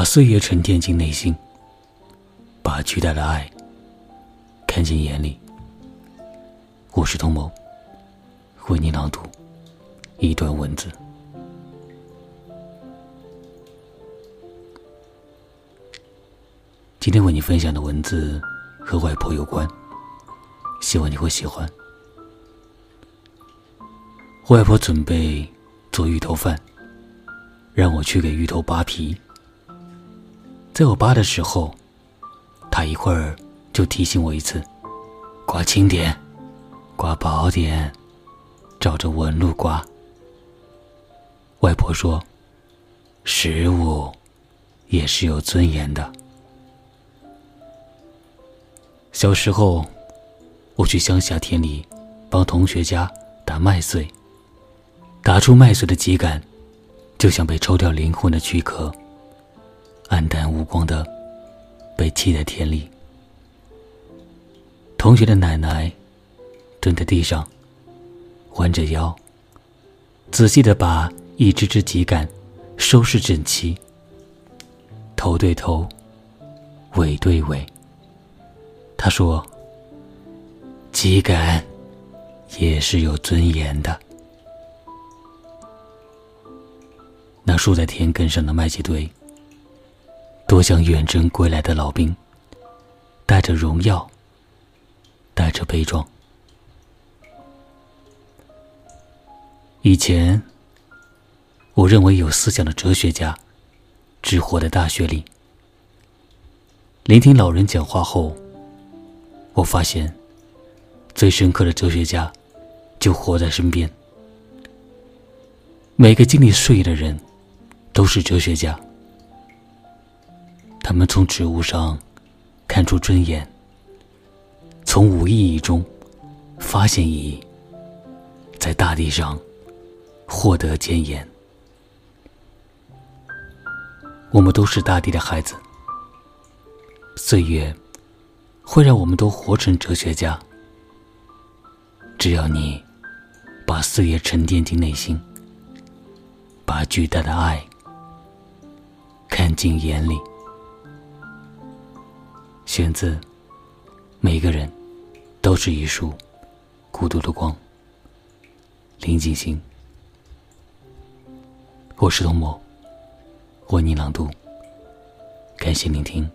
把岁月沉淀进内心，把巨大的爱看进眼里。我是童某，为你朗读一段文字。今天为你分享的文字和外婆有关，希望你会喜欢。外婆准备做芋头饭，让我去给芋头扒皮。在我扒的时候，他一会儿就提醒我一次：刮轻点，刮薄点，照着纹路刮。外婆说：“食物也是有尊严的。”小时候，我去乡下田里帮同学家打麦穗，打出麦穗的秸秆，就像被抽掉灵魂的躯壳，黯淡无光的被弃在田里。同学的奶奶蹲在地上，弯着腰，仔细的把一只只秸秆收拾整齐，头对头，尾对尾。他说：“秸秆也是有尊严的。”那竖在田埂上的麦秸堆，多像远征归来的老兵，带着荣耀，带着悲壮。以前，我认为有思想的哲学家，只活在大学里。聆听老人讲话后。我发现，最深刻的哲学家就活在身边。每个经历岁月的人，都是哲学家。他们从植物上看出尊严，从无意义中发现意义，在大地上获得尊严。我们都是大地的孩子，岁月。会让我们都活成哲学家。只要你把岁月沉淀进内心，把巨大的爱看进眼里。选自《每个人都是一束孤独的光》，林景行。我是童某，为你朗读，感谢聆听。